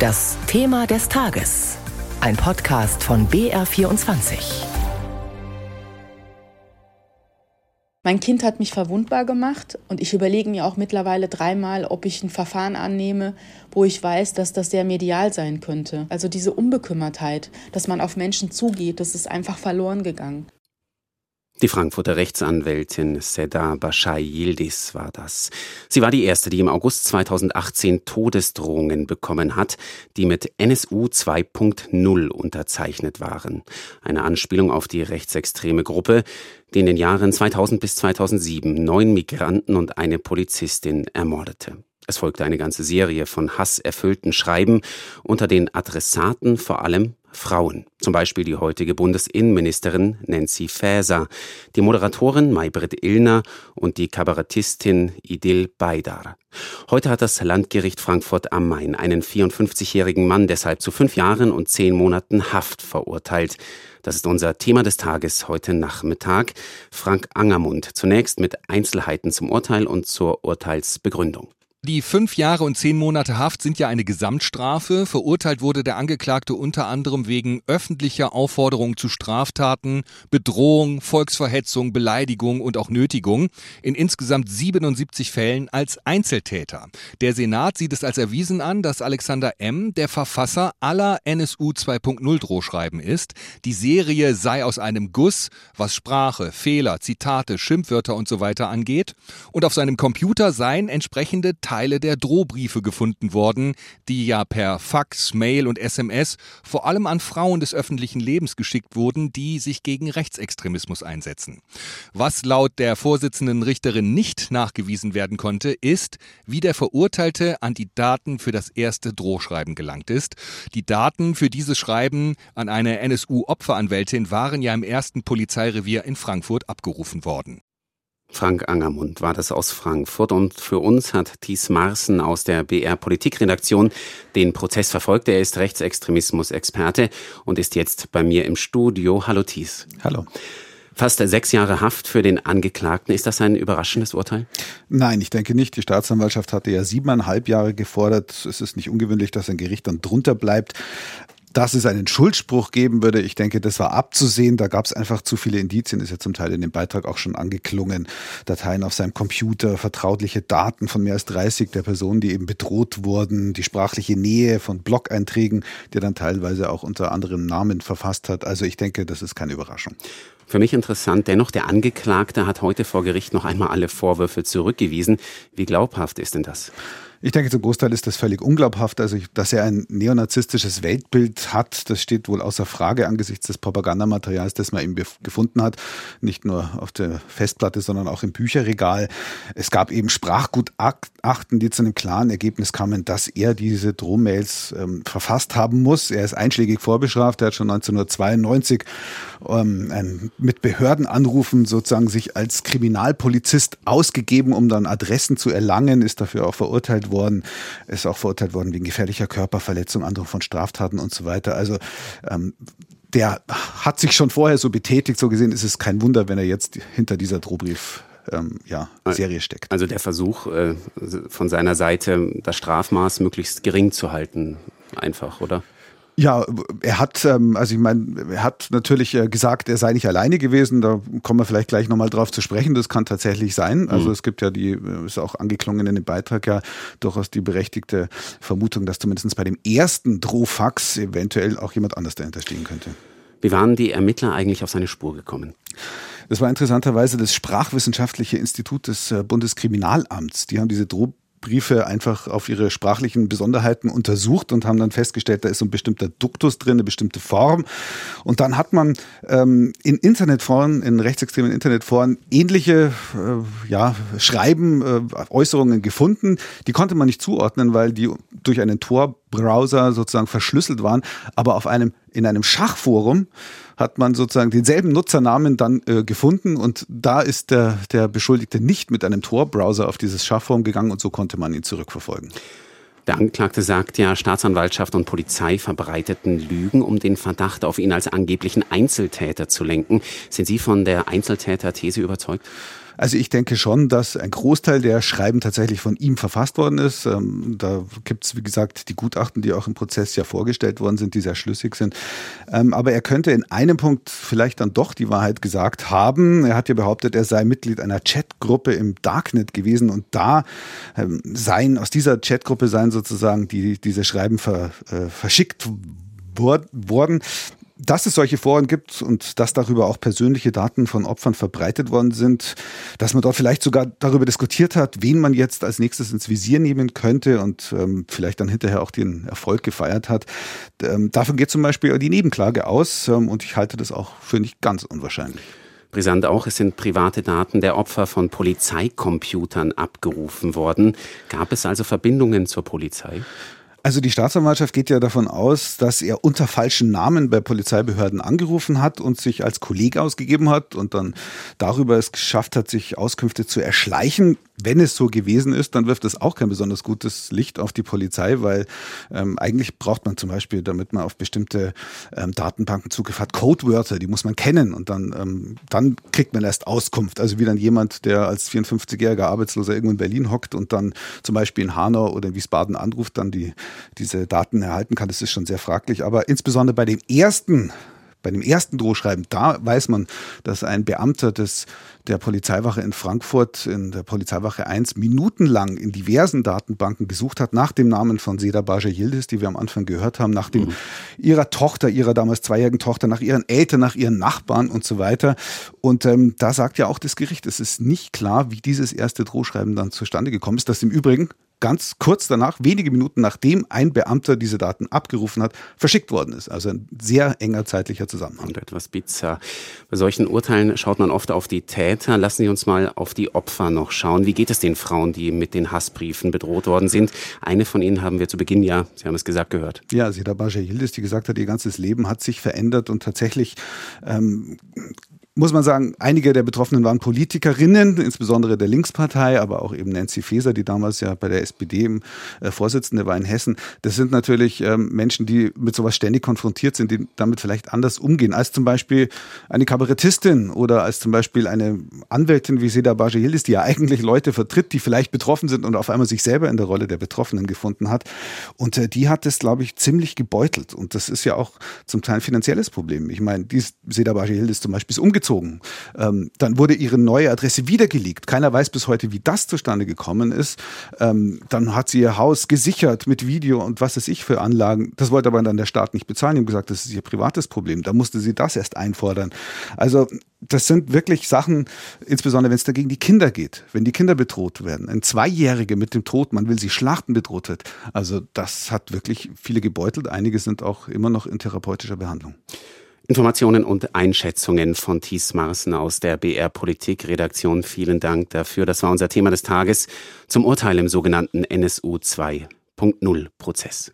Das Thema des Tages. Ein Podcast von BR24. Mein Kind hat mich verwundbar gemacht und ich überlege mir auch mittlerweile dreimal, ob ich ein Verfahren annehme, wo ich weiß, dass das sehr medial sein könnte. Also diese Unbekümmertheit, dass man auf Menschen zugeht, das ist einfach verloren gegangen. Die Frankfurter Rechtsanwältin Seda Bashai Yildiz war das. Sie war die erste, die im August 2018 Todesdrohungen bekommen hat, die mit NSU 2.0 unterzeichnet waren. Eine Anspielung auf die rechtsextreme Gruppe, die in den Jahren 2000 bis 2007 neun Migranten und eine Polizistin ermordete. Es folgte eine ganze Serie von hasserfüllten Schreiben unter den Adressaten vor allem Frauen, zum Beispiel die heutige Bundesinnenministerin Nancy Faeser, die Moderatorin Maybrit Illner und die Kabarettistin Idil Baydar. Heute hat das Landgericht Frankfurt am Main einen 54-jährigen Mann deshalb zu fünf Jahren und zehn Monaten Haft verurteilt. Das ist unser Thema des Tages heute Nachmittag. Frank Angermund zunächst mit Einzelheiten zum Urteil und zur Urteilsbegründung. Die fünf Jahre und zehn Monate Haft sind ja eine Gesamtstrafe. Verurteilt wurde der Angeklagte unter anderem wegen öffentlicher Aufforderung zu Straftaten, Bedrohung, Volksverhetzung, Beleidigung und auch Nötigung in insgesamt 77 Fällen als Einzeltäter. Der Senat sieht es als erwiesen an, dass Alexander M. der Verfasser aller NSU 2.0 Drohschreiben ist. Die Serie sei aus einem Guss, was Sprache, Fehler, Zitate, Schimpfwörter und so weiter angeht. Und auf seinem Computer seien entsprechende Teile der Drohbriefe gefunden worden, die ja per Fax, Mail und SMS vor allem an Frauen des öffentlichen Lebens geschickt wurden, die sich gegen Rechtsextremismus einsetzen. Was laut der Vorsitzenden Richterin nicht nachgewiesen werden konnte, ist, wie der Verurteilte an die Daten für das erste Drohschreiben gelangt ist. Die Daten für dieses Schreiben an eine NSU-Opferanwältin waren ja im ersten Polizeirevier in Frankfurt abgerufen worden. Frank Angermund war das aus Frankfurt und für uns hat Thies Marsen aus der BR Politikredaktion den Prozess verfolgt. Er ist Rechtsextremismus-Experte und ist jetzt bei mir im Studio. Hallo Thies. Hallo. Fast sechs Jahre Haft für den Angeklagten. Ist das ein überraschendes Urteil? Nein, ich denke nicht. Die Staatsanwaltschaft hatte ja siebeneinhalb Jahre gefordert. Es ist nicht ungewöhnlich, dass ein Gericht dann drunter bleibt dass es einen Schuldspruch geben würde, ich denke, das war abzusehen. Da gab es einfach zu viele Indizien, ist ja zum Teil in dem Beitrag auch schon angeklungen. Dateien auf seinem Computer, vertrauliche Daten von mehr als 30 der Personen, die eben bedroht wurden, die sprachliche Nähe von Blog-Einträgen, die er dann teilweise auch unter anderem Namen verfasst hat. Also ich denke, das ist keine Überraschung. Für mich interessant, dennoch der Angeklagte hat heute vor Gericht noch einmal alle Vorwürfe zurückgewiesen. Wie glaubhaft ist denn das? Ich denke, zum Großteil ist das völlig unglaubhaft. Also, dass er ein neonazistisches Weltbild hat, das steht wohl außer Frage angesichts des Propagandamaterials, das man ihm gefunden hat. Nicht nur auf der Festplatte, sondern auch im Bücherregal. Es gab eben Sprachgutachten, die zu einem klaren Ergebnis kamen, dass er diese Drohmails ähm, verfasst haben muss. Er ist einschlägig vorbestraft. Er hat schon 1992 ähm, mit Behördenanrufen sozusagen sich als Kriminalpolizist ausgegeben, um dann Adressen zu erlangen, ist dafür auch verurteilt worden, ist auch verurteilt worden wegen gefährlicher Körperverletzung, Androhung von Straftaten und so weiter. Also ähm, der hat sich schon vorher so betätigt, so gesehen ist es kein Wunder, wenn er jetzt hinter dieser Drohbrief ähm, ja, Serie steckt. Also der Versuch äh, von seiner Seite, das Strafmaß möglichst gering zu halten, einfach, oder? Ja, er hat, ähm, also ich meine, er hat natürlich äh, gesagt, er sei nicht alleine gewesen. Da kommen wir vielleicht gleich nochmal drauf zu sprechen. Das kann tatsächlich sein. Also mhm. es gibt ja die, äh, ist auch angeklungen in dem Beitrag ja durchaus die berechtigte Vermutung, dass zumindest bei dem ersten Drohfax eventuell auch jemand anders dahinter stehen könnte. Wie waren die Ermittler eigentlich auf seine Spur gekommen? Das war interessanterweise das Sprachwissenschaftliche Institut des äh, Bundeskriminalamts. Die haben diese Droh Briefe einfach auf ihre sprachlichen Besonderheiten untersucht und haben dann festgestellt, da ist so ein bestimmter Duktus drin, eine bestimmte Form. Und dann hat man ähm, in Internetforen, in rechtsextremen Internetforen ähnliche äh, ja, Schreiben, äh, Äußerungen gefunden. Die konnte man nicht zuordnen, weil die durch einen Tor-Browser sozusagen verschlüsselt waren. Aber auf einem, in einem Schachforum hat man sozusagen denselben Nutzernamen dann äh, gefunden und da ist der, der Beschuldigte nicht mit einem Tor-Browser auf dieses Schachforum gegangen und so konnte man ihn zurückverfolgen. Der Angeklagte sagt ja, Staatsanwaltschaft und Polizei verbreiteten Lügen, um den Verdacht auf ihn als angeblichen Einzeltäter zu lenken. Sind Sie von der Einzeltäter-These überzeugt? Also ich denke schon, dass ein Großteil der Schreiben tatsächlich von ihm verfasst worden ist. Ähm, da gibt es, wie gesagt, die Gutachten, die auch im Prozess ja vorgestellt worden sind, die sehr schlüssig sind. Ähm, aber er könnte in einem Punkt vielleicht dann doch die Wahrheit gesagt haben. Er hat ja behauptet, er sei Mitglied einer Chatgruppe im Darknet gewesen und da ähm, seien, aus dieser Chatgruppe seien sozusagen die, diese Schreiben ver, äh, verschickt worden dass es solche Foren gibt und dass darüber auch persönliche Daten von Opfern verbreitet worden sind, dass man dort vielleicht sogar darüber diskutiert hat, wen man jetzt als nächstes ins Visier nehmen könnte und ähm, vielleicht dann hinterher auch den Erfolg gefeiert hat. Ähm, davon geht zum Beispiel die Nebenklage aus ähm, und ich halte das auch für nicht ganz unwahrscheinlich. Brisant auch, es sind private Daten der Opfer von Polizeicomputern abgerufen worden. Gab es also Verbindungen zur Polizei? Also die Staatsanwaltschaft geht ja davon aus, dass er unter falschen Namen bei Polizeibehörden angerufen hat und sich als Kollege ausgegeben hat und dann darüber es geschafft hat, sich Auskünfte zu erschleichen. Wenn es so gewesen ist, dann wirft es auch kein besonders gutes Licht auf die Polizei, weil ähm, eigentlich braucht man zum Beispiel, damit man auf bestimmte ähm, Datenbanken Zugriff hat, Codewörter, die muss man kennen und dann, ähm, dann kriegt man erst Auskunft. Also wie dann jemand, der als 54-jähriger Arbeitsloser irgendwo in Berlin hockt und dann zum Beispiel in Hanau oder in Wiesbaden anruft, dann die diese Daten erhalten kann, das ist schon sehr fraglich. Aber insbesondere bei dem ersten bei dem ersten Drohschreiben, da weiß man, dass ein Beamter des, der Polizeiwache in Frankfurt, in der Polizeiwache 1, minutenlang in diversen Datenbanken gesucht hat nach dem Namen von Seda Baja Yildiz, die wir am Anfang gehört haben, nach dem mhm. ihrer Tochter, ihrer damals zweijährigen Tochter, nach ihren Eltern, nach ihren Nachbarn und so weiter. Und ähm, da sagt ja auch das Gericht, es ist nicht klar, wie dieses erste Drohschreiben dann zustande gekommen ist, das im Übrigen ganz kurz danach, wenige Minuten nachdem ein Beamter diese Daten abgerufen hat, verschickt worden ist. Also ein sehr enger zeitlicher Zusammenhang. Und etwas bizarr. Bei solchen Urteilen schaut man oft auf die Täter. Lassen Sie uns mal auf die Opfer noch schauen. Wie geht es den Frauen, die mit den Hassbriefen bedroht worden sind? Eine von ihnen haben wir zu Beginn ja, Sie haben es gesagt, gehört. Ja, Seda Baja Yildiz, die gesagt hat, ihr ganzes Leben hat sich verändert und tatsächlich ähm, muss man sagen, einige der Betroffenen waren Politikerinnen, insbesondere der Linkspartei, aber auch eben Nancy Faeser, die damals ja bei der SPD im, äh, Vorsitzende war in Hessen. Das sind natürlich ähm, Menschen, die mit sowas ständig konfrontiert sind, die damit vielleicht anders umgehen, als zum Beispiel eine Kabarettistin oder als zum Beispiel eine Anwältin wie Seda Bajihildis, die ja eigentlich Leute vertritt, die vielleicht betroffen sind und auf einmal sich selber in der Rolle der Betroffenen gefunden hat. Und äh, die hat es, glaube ich, ziemlich gebeutelt. Und das ist ja auch zum Teil ein finanzielles Problem. Ich meine, die Seda Bajihildis zum Beispiel ist umgezogen umgezogen. Ähm, dann wurde ihre neue Adresse wieder geleakt. Keiner weiß bis heute, wie das zustande gekommen ist. Ähm, dann hat sie ihr Haus gesichert mit Video und was weiß ich für Anlagen. Das wollte aber dann der Staat nicht bezahlen. Die haben gesagt, das ist ihr privates Problem. Da musste sie das erst einfordern. Also das sind wirklich Sachen, insbesondere wenn es dagegen die Kinder geht, wenn die Kinder bedroht werden. Ein Zweijährige mit dem Tod, man will sie schlachten, bedroht wird. Also das hat wirklich viele gebeutelt. Einige sind auch immer noch in therapeutischer Behandlung. Informationen und Einschätzungen von Thies Marsen aus der BR Politik Redaktion. Vielen Dank dafür. Das war unser Thema des Tages zum Urteil im sogenannten NSU 2.0 Prozess.